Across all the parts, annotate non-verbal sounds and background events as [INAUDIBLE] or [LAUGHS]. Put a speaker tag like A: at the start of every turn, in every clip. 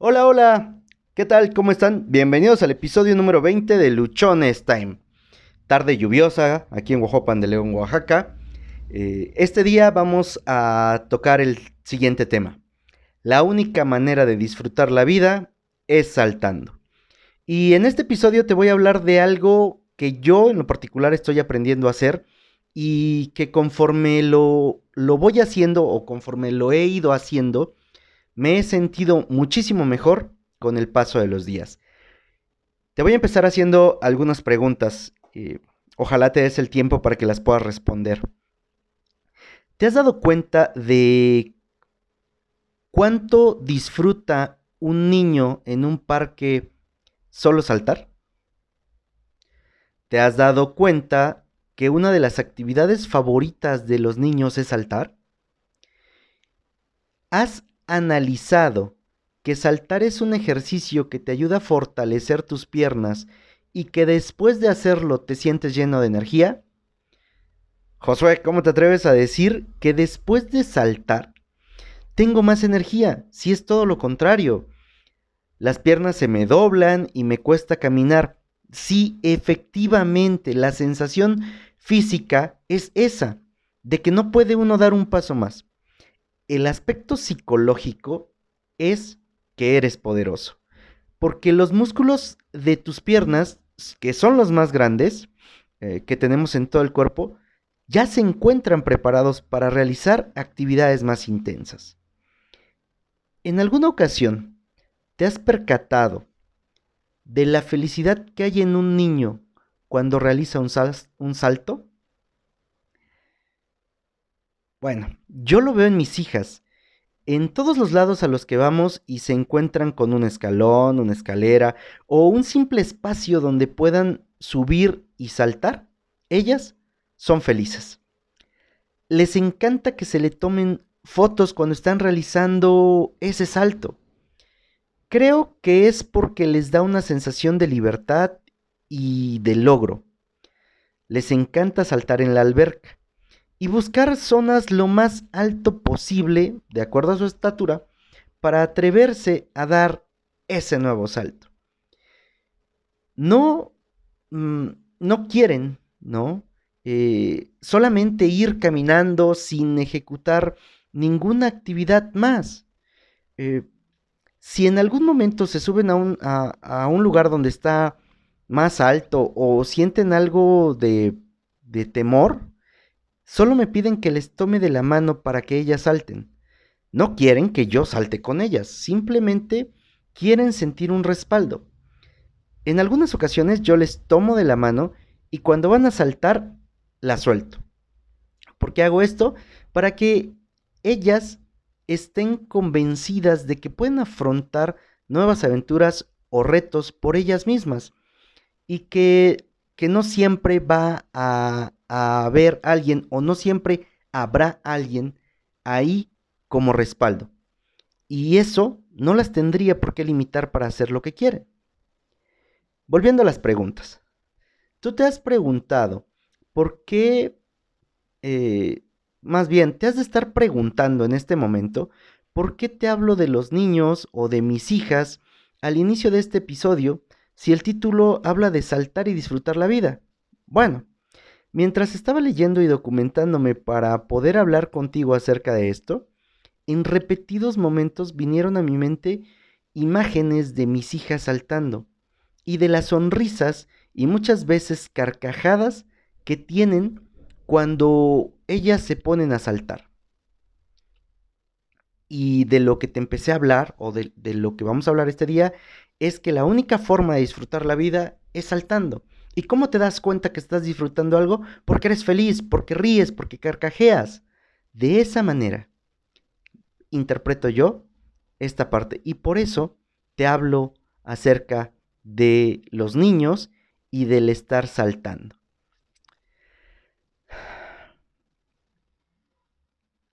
A: Hola, hola. ¿Qué tal? ¿Cómo están? Bienvenidos al episodio número 20 de Luchones Time. Tarde lluviosa aquí en Oaxacan de León, Oaxaca. Eh, este día vamos a tocar el siguiente tema. La única manera de disfrutar la vida es saltando. Y en este episodio te voy a hablar de algo que yo en lo particular estoy aprendiendo a hacer y que conforme lo, lo voy haciendo o conforme lo he ido haciendo, me he sentido muchísimo mejor con el paso de los días. Te voy a empezar haciendo algunas preguntas. Ojalá te des el tiempo para que las puedas responder. ¿Te has dado cuenta de cuánto disfruta un niño en un parque solo saltar? ¿Te has dado cuenta que una de las actividades favoritas de los niños es saltar? ¿Has analizado que saltar es un ejercicio que te ayuda a fortalecer tus piernas y que después de hacerlo te sientes lleno de energía? Josué, ¿cómo te atreves a decir que después de saltar tengo más energía? Si es todo lo contrario. Las piernas se me doblan y me cuesta caminar. Sí, efectivamente, la sensación física es esa, de que no puede uno dar un paso más. El aspecto psicológico es que eres poderoso. Porque los músculos de tus piernas, que son los más grandes eh, que tenemos en todo el cuerpo, ya se encuentran preparados para realizar actividades más intensas. En alguna ocasión, ¿te has percatado de la felicidad que hay en un niño cuando realiza un, un salto? Bueno, yo lo veo en mis hijas en todos los lados a los que vamos y se encuentran con un escalón, una escalera o un simple espacio donde puedan subir y saltar, ellas son felices. Les encanta que se le tomen fotos cuando están realizando ese salto. Creo que es porque les da una sensación de libertad y de logro. Les encanta saltar en la alberca y buscar zonas lo más alto posible, de acuerdo a su estatura, para atreverse a dar ese nuevo salto. No, mm, no quieren, ¿no? Eh, solamente ir caminando sin ejecutar ninguna actividad más. Eh, si en algún momento se suben a un, a un, lugar donde está más alto o sienten algo de, de temor, Solo me piden que les tome de la mano para que ellas salten. No quieren que yo salte con ellas, simplemente quieren sentir un respaldo. En algunas ocasiones yo les tomo de la mano y cuando van a saltar, la suelto. ¿Por qué hago esto? Para que ellas estén convencidas de que pueden afrontar nuevas aventuras o retos por ellas mismas y que, que no siempre va a haber alguien o no siempre habrá alguien ahí como respaldo. Y eso no las tendría por qué limitar para hacer lo que quieren. Volviendo a las preguntas. Tú te has preguntado por qué, eh, más bien, te has de estar preguntando en este momento por qué te hablo de los niños o de mis hijas al inicio de este episodio si el título habla de saltar y disfrutar la vida. Bueno, Mientras estaba leyendo y documentándome para poder hablar contigo acerca de esto, en repetidos momentos vinieron a mi mente imágenes de mis hijas saltando y de las sonrisas y muchas veces carcajadas que tienen cuando ellas se ponen a saltar. Y de lo que te empecé a hablar, o de, de, lo que vamos a hablar este día, es que la única forma de disfrutar la vida es saltando. ¿Y cómo te das cuenta que estás disfrutando algo? Porque eres feliz, porque ríes, porque carcajeas. De esa manera interpreto yo esta parte. Y por eso te hablo acerca de los niños y del estar saltando.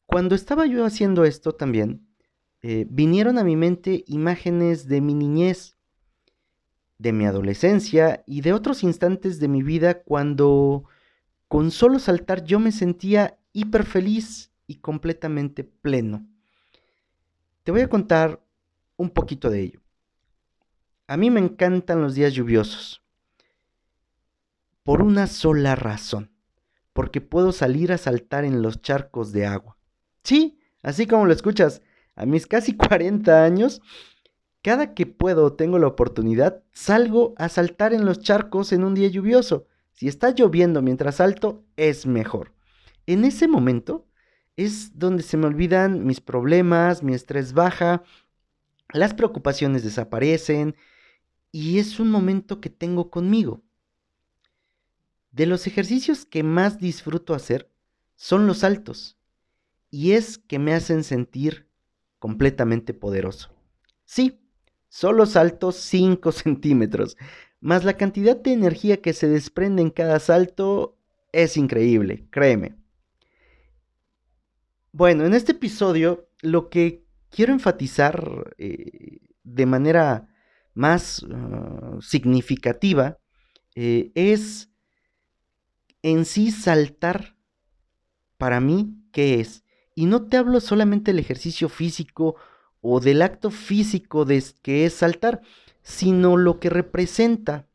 A: Cuando estaba yo haciendo esto también, eh, vinieron a mi mente imágenes de mi niñez de mi adolescencia y de otros instantes de mi vida cuando con solo saltar yo me sentía hiper feliz y completamente pleno. Te voy a contar un poquito de ello. A mí me encantan los días lluviosos. Por una sola razón. Porque puedo salir a saltar en los charcos de agua. Sí, así como lo escuchas, a mis casi 40 años, cada que puedo o tengo la oportunidad, salgo a saltar en los charcos en un día lluvioso. Si está lloviendo mientras salto, es mejor. En ese momento es donde se me olvidan mis problemas, mi estrés baja, las preocupaciones desaparecen y es un momento que tengo conmigo. De los ejercicios que más disfruto hacer son los saltos y es que me hacen sentir completamente poderoso. Sí, solo salto 5 [LAUGHS] centímetros, más la cantidad de energía que se desprende en cada salto es increíble, créeme. Bueno, en este episodio lo que quiero enfatizar eh, de manera más ah, significativa eh, es en sí saltar para mí qué es. Y no te hablo solamente del ejercicio físico o del acto físico de que es saltar, sino lo que representa.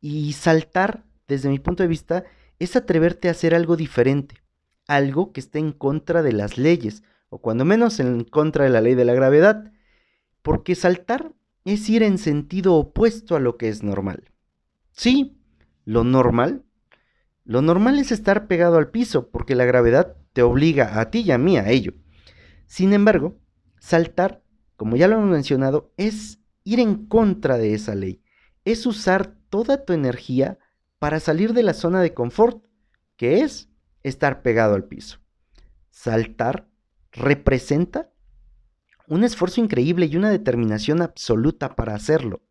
A: Y saltar, desde mi punto de vista, es atreverte a hacer algo diferente algo que esté en contra de las leyes, o cuando menos en contra de la ley de la gravedad, porque saltar es ir en sentido opuesto a lo que es normal. Sí, lo normal. Lo normal es estar pegado al piso, porque la gravedad te obliga a ti y a mí a ello. Sin embargo, saltar, como ya lo hemos mencionado, es ir en contra de esa ley. Es usar toda tu energía para salir de la zona de confort, que es estar pegado al piso. Saltar representa un esfuerzo increíble y una determinación absoluta para hacerlo.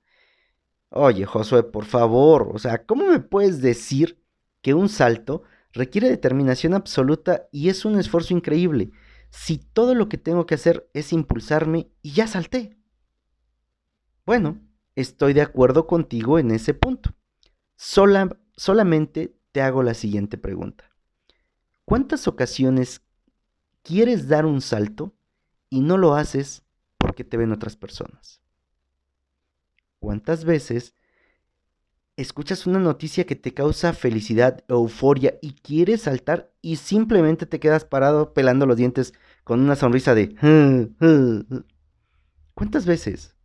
A: Oye, Josué, por favor, o sea, ¿cómo me puedes decir que un salto requiere determinación absoluta y es un esfuerzo increíble si todo lo que tengo que hacer es impulsarme y ya salté? Bueno, estoy de acuerdo contigo en ese punto. Sola, solamente te hago la siguiente pregunta. ¿Cuántas ocasiones quieres dar un salto y no lo haces porque te ven otras personas? ¿Cuántas veces escuchas una noticia que te causa felicidad, euforia y quieres saltar y simplemente te quedas parado pelando los dientes con una sonrisa de... ¿Cuántas veces?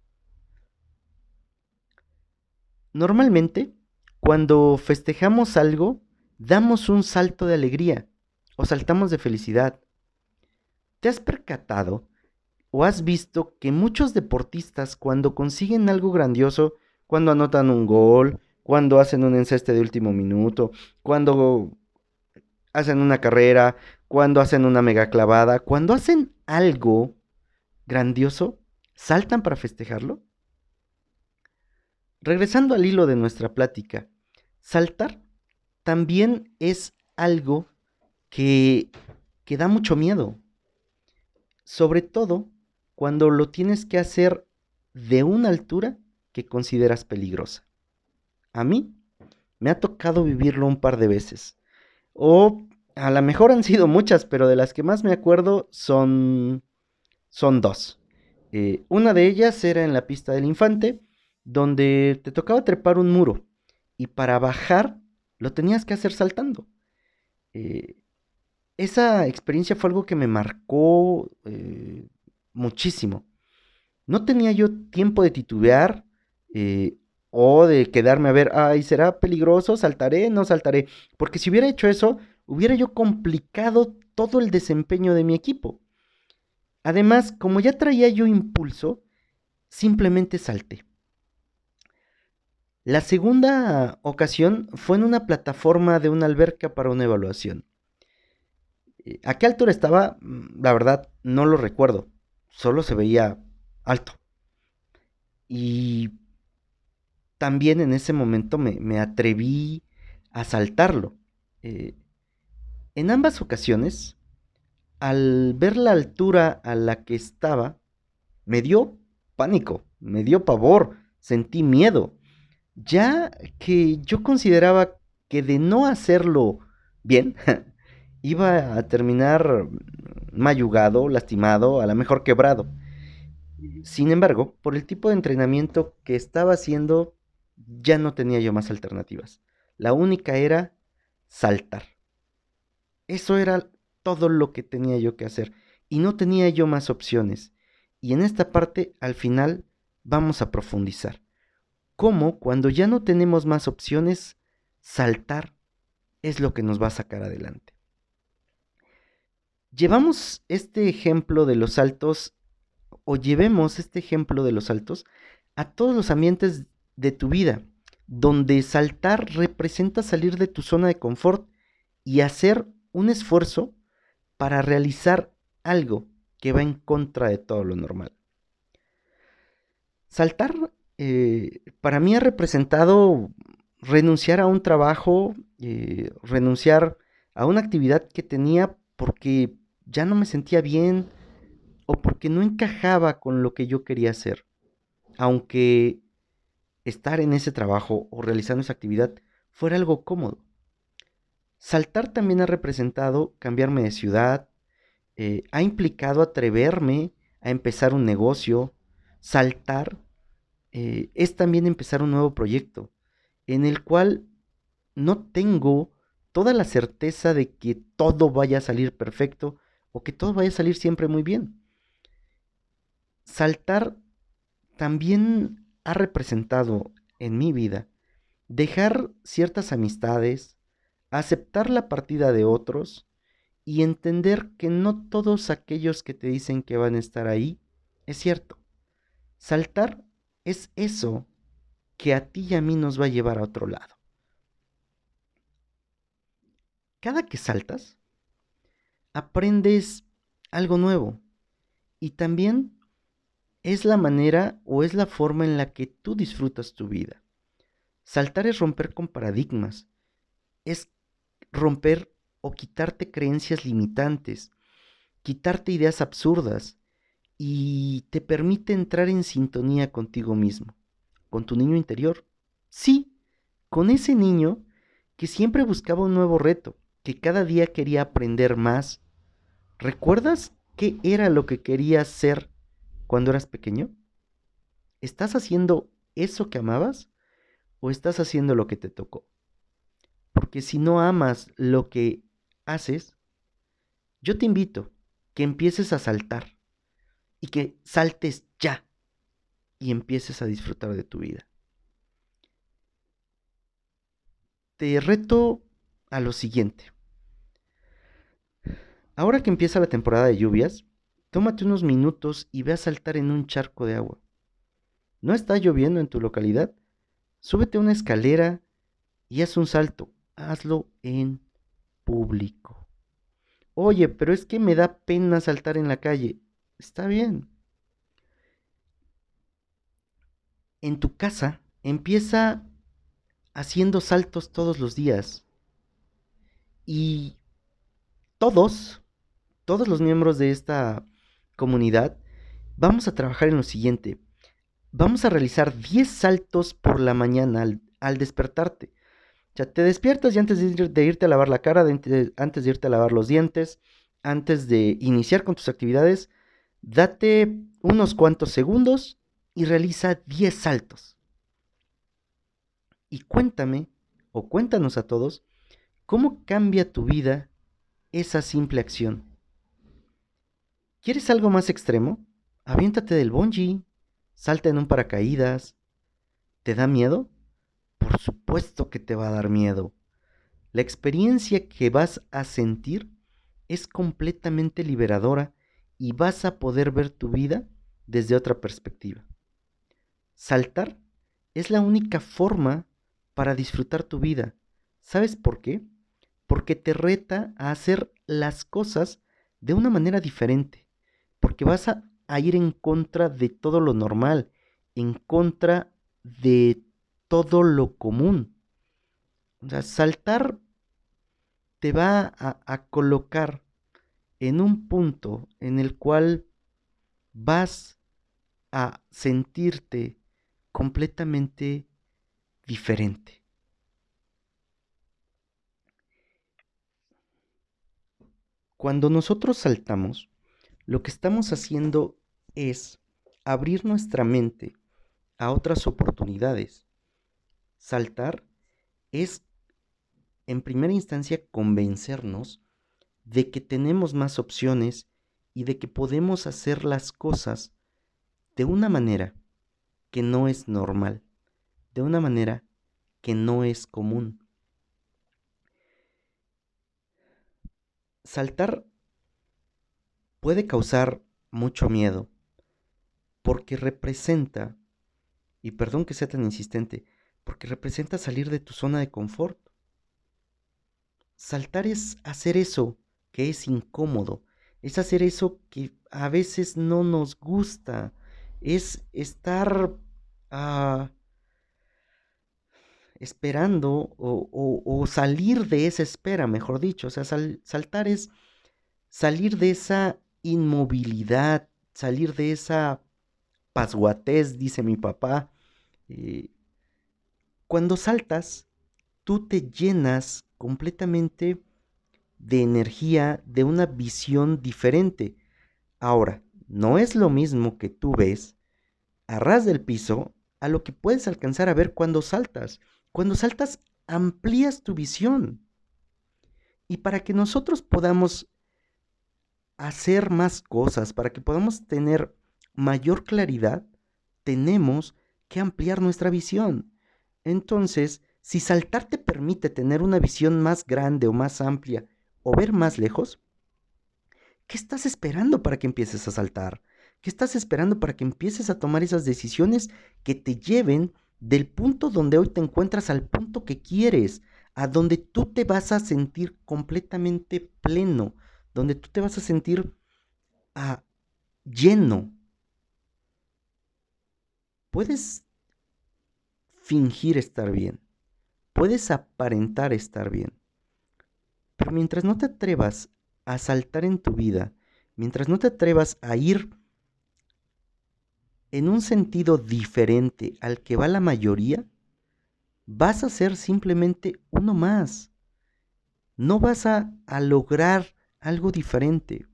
A: Normalmente, cuando festejamos algo, damos un salto de alegría o saltamos de felicidad. ¿Te has percatado o has visto que muchos deportistas cuando consiguen algo grandioso, cuando anotan un gol, cuando hacen un enceste de último minuto, cuando hacen una carrera, cuando hacen una mega clavada, cuando hacen algo grandioso, saltan para festejarlo? Regresando al hilo de nuestra plática, saltar también es algo que, que da mucho miedo. Sobre todo cuando lo tienes que hacer de una altura que consideras peligrosa. A mí me ha tocado vivirlo un par de veces. O a lo mejor han sido muchas, pero de las que más me acuerdo son, son dos. Eh, una de ellas era en la pista del infante, donde te tocaba trepar un muro y para bajar lo tenías que hacer saltando. Eh, esa experiencia fue algo que me marcó eh, muchísimo. No tenía yo tiempo de titubear o de quedarme a ver, ay, ¿será peligroso? ¿Saltaré? ¿No saltaré? Porque si hubiera hecho eso, hubiera yo complicado todo el desempeño de mi equipo. Además, como ya traía yo impulso, simplemente salté. La segunda ocasión fue en una plataforma de una alberca para una evaluación. Eh, ¿A qué altura estaba? Mm, la verdad, no lo recuerdo. Solo se veía alto. Y también en ese momento me, atreví a saltarlo. Eh, en ambas ocasiones, al ver la altura a la que estaba, me dio pánico, me dio pavor, sentí miedo, ya que yo consideraba que de no hacerlo bien, [LAUGHS] iba a terminar mayugado, lastimado, a lo mejor quebrado. Sin embargo, por el tipo de entrenamiento que estaba haciendo, ya no tenía yo más alternativas. La única era saltar. Eso era todo lo que tenía yo que hacer y no tenía yo más opciones. Y en esta parte, al final, vamos a profundizar. ¿Cómo cuando ya no tenemos más opciones, saltar es lo que nos va a sacar adelante? Llevamos este ejemplo de los saltos o llevemos este ejemplo de los saltos a todos los ambientes de tu vida, donde saltar representa salir de tu zona de confort y hacer un esfuerzo para realizar algo que va en contra de todo lo normal. Saltar eh, para mí ha representado renunciar a un trabajo, eh, renunciar a una actividad que tenía porque ya no me sentía bien, o porque no encajaba con lo que yo quería hacer. Aunque estar en ese trabajo o realizando esa actividad fuera algo cómodo. Saltar también ha representado cambiarme de ciudad, eh, ha implicado atreverme a empezar un negocio. Saltar eh, es también empezar un nuevo proyecto en el cual no tengo toda la certeza de que todo vaya a salir perfecto o que todo vaya a salir siempre muy bien saltar también ha representado en mi vida dejar ciertas amistades, aceptar la partida de otros y entender que no todos aquellos que te dicen que van a estar ahí es cierto. Saltar es eso que a ti y a mí nos va a llevar a otro lado. Cada que saltas, aprendes algo nuevo y también es la manera o es la forma en la que tú disfrutas tu vida. Saltar es romper con paradigmas, es romper o quitarte creencias limitantes, quitarte ideas absurdas y te permite entrar en sintonía contigo mismo, con tu niño interior. Sí, con ese niño que siempre buscaba un nuevo reto, que cada día quería aprender más. ¿Recuerdas qué era lo que quería ser cuando eras pequeño? ¿Estás haciendo eso que amabas o estás haciendo lo que te tocó? Porque si no amas lo que haces, yo te invito que empieces a saltar y que saltes ya y empieces a disfrutar de tu vida. Te reto a lo siguiente. Ahora que empieza la temporada de lluvias, Tómate unos minutos y ve a saltar en un charco de agua. ¿No está lloviendo en tu localidad? Súbete a una escalera y haz un salto. Hazlo en público. Oye, pero es que me da pena saltar en la calle. Está bien. En tu casa empieza haciendo saltos todos los días. Y todos, todos los miembros de esta comunidad, vamos a trabajar en lo siguiente. Vamos a realizar 10 saltos por la mañana al, despertarte. Ya te despiertas y antes de, irte a lavar la cara, antes de irte a lavar los dientes, antes de iniciar con tus actividades, date unos cuantos segundos y realiza 10 saltos. Y cuéntame, o cuéntanos a todos, cómo cambia tu vida esa simple acción. ¿Quieres algo más extremo? Aviéntate del bungee, salta en un paracaídas. ¿Te da miedo? Por supuesto que te va a dar miedo. La experiencia que vas a sentir es completamente liberadora y vas a poder ver tu vida desde otra perspectiva. Saltar es la única forma para disfrutar tu vida. ¿Sabes por qué? Porque te reta a hacer las cosas de una manera diferente porque vas a, ir en contra de todo lo normal, en contra de todo lo común. O sea, saltar te va a, colocar en un punto en el cual vas a sentirte completamente diferente. Cuando nosotros saltamos, lo que estamos haciendo es abrir nuestra mente a otras oportunidades. Saltar es, en primera instancia, convencernos de que tenemos más opciones y de que podemos hacer las cosas de una manera que no es normal, de una manera que no es común. Saltar puede causar mucho miedo porque representa, y perdón que sea tan insistente, porque representa salir de tu zona de confort. Saltar es hacer eso que es incómodo, es hacer eso que a veces no nos gusta, es estar ah, esperando o, salir de esa espera, mejor dicho. O sea, saltar es salir de esa inmovilidad, salir de esa pasguatez, dice mi papá. Eh, cuando saltas, tú te llenas completamente de energía, de una visión diferente. Ahora, no es lo mismo que tú ves a ras del piso a lo que puedes alcanzar a ver cuando saltas. Cuando saltas, amplías tu visión. Y para que nosotros podamos hacer más cosas, para que podamos tener mayor claridad, tenemos que ampliar nuestra visión. Entonces, si saltar te permite tener una visión más grande o más amplia o ver más lejos, ¿qué estás esperando para que empieces a saltar? ¿Qué estás esperando para que empieces a tomar esas decisiones que te lleven del punto donde hoy te encuentras al punto que quieres, a donde tú te vas a sentir completamente pleno, donde tú te vas a sentir ah, lleno. Puedes fingir estar bien, puedes aparentar estar bien, pero mientras no te atrevas a saltar en tu vida, mientras no te atrevas a ir en un sentido diferente al que va la mayoría, vas a ser simplemente uno más. No vas a, lograr algo diferente.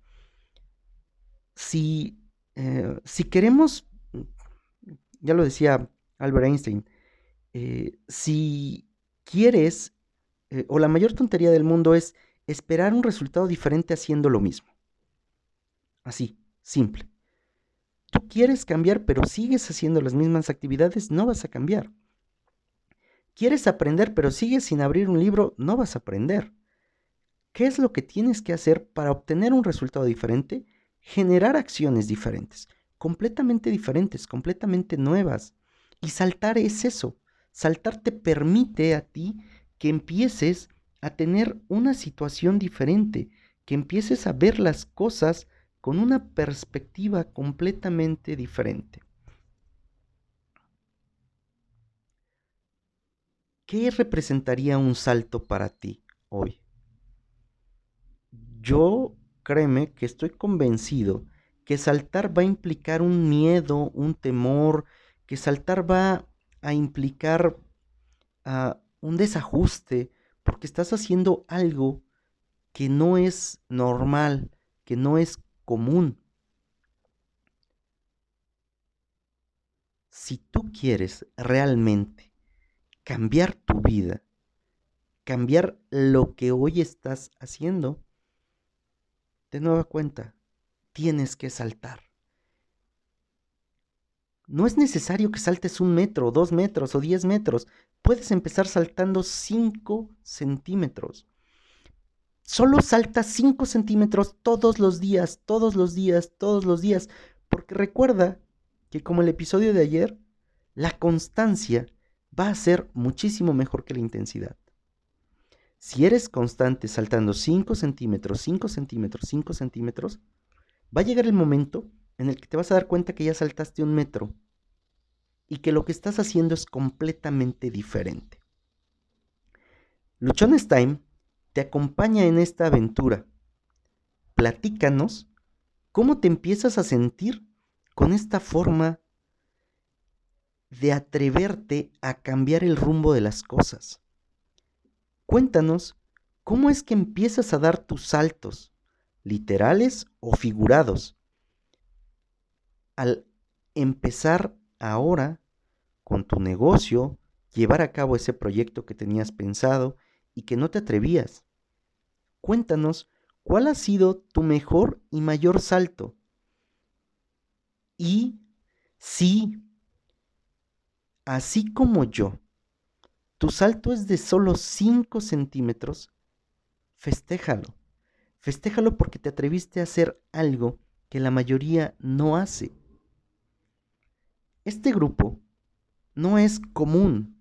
A: Si, eh, si queremos, ya lo decía Albert Einstein, eh, si quieres, eh, o la mayor tontería del mundo es esperar un resultado diferente haciendo lo mismo. Así, simple tú quieres cambiar pero sigues haciendo las mismas actividades, no vas a cambiar. Quieres aprender pero sigues sin abrir un libro, no vas a aprender. ¿Qué es lo que tienes que hacer para obtener un resultado diferente? Generar acciones diferentes, completamente diferentes, completamente nuevas. Y saltar es eso. Saltar te permite a ti que empieces a tener una situación diferente, que empieces a ver las cosas con una perspectiva completamente diferente. ¿Qué representaría un salto para ti hoy? Yo, créeme que estoy convencido que saltar va a implicar un miedo, un temor, que saltar va a implicar ah, un desajuste, porque estás haciendo algo que no es normal, que no es común. Si tú quieres realmente cambiar tu vida, cambiar lo que hoy estás haciendo, de nueva cuenta, tienes que saltar. No es necesario que saltes un metro, dos metros o diez metros. Puedes empezar saltando cinco centímetros. Solo salta 5 centímetros todos los días, todos los días, todos los días. Porque recuerda que como el episodio de ayer, la constancia va a ser muchísimo mejor que la intensidad. Si eres constante saltando 5 centímetros, 5 centímetros, 5 centímetros, va a llegar el momento en el que te vas a dar cuenta que ya saltaste un metro y que lo que estás haciendo es completamente diferente. Luchones Time te acompaña en esta aventura. Platícanos cómo te empiezas a sentir con esta forma de atreverte a cambiar el rumbo de las cosas. Cuéntanos cómo es que empiezas a dar tus saltos, literales o figurados, al empezar ahora con tu negocio, llevar a cabo ese proyecto que tenías pensado y que no te atrevías. Cuéntanos cuál ha sido tu mejor y mayor salto. Y si, así como yo, tu salto es de solo 5 centímetros, festéjalo. Festéjalo porque te atreviste a hacer algo que la mayoría no hace. Este grupo no es común.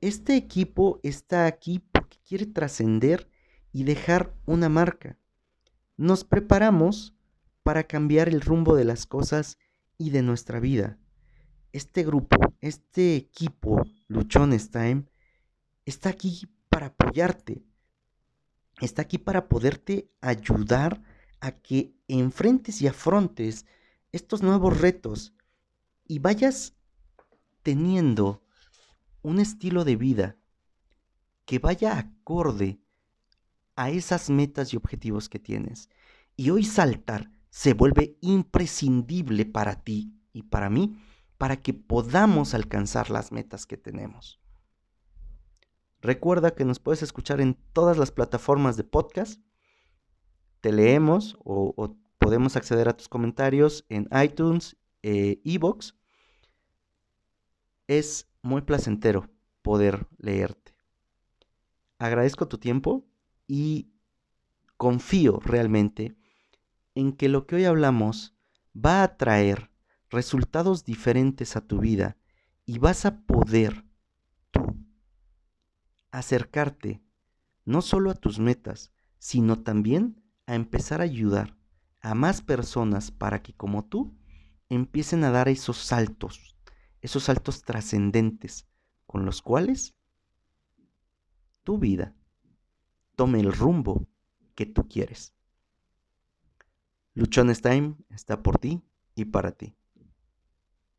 A: Este equipo está aquí porque quiere trascender y dejar una marca. Nos preparamos para cambiar el rumbo de las cosas y de nuestra vida. Este grupo, este equipo Luchones Time, está aquí para apoyarte. Está aquí para poderte ayudar a que enfrentes y afrontes estos nuevos retos y vayas teniendo un estilo de vida que vaya acorde a esas metas y objetivos que tienes. Y hoy saltar se vuelve imprescindible para ti y para mí para que podamos alcanzar las metas que tenemos. Recuerda que nos puedes escuchar en todas las plataformas de podcast. Te leemos o, podemos acceder a tus comentarios en iTunes, e es muy placentero poder leerte. Agradezco tu tiempo y confío realmente en que lo que hoy hablamos va a traer resultados diferentes a tu vida y vas a poder acercarte no solo a tus metas, sino también a empezar a ayudar a más personas para que como tú empiecen a dar esos saltos esos saltos trascendentes con los cuales tu vida tome el rumbo que tú quieres. Luchones Time está por ti y para ti.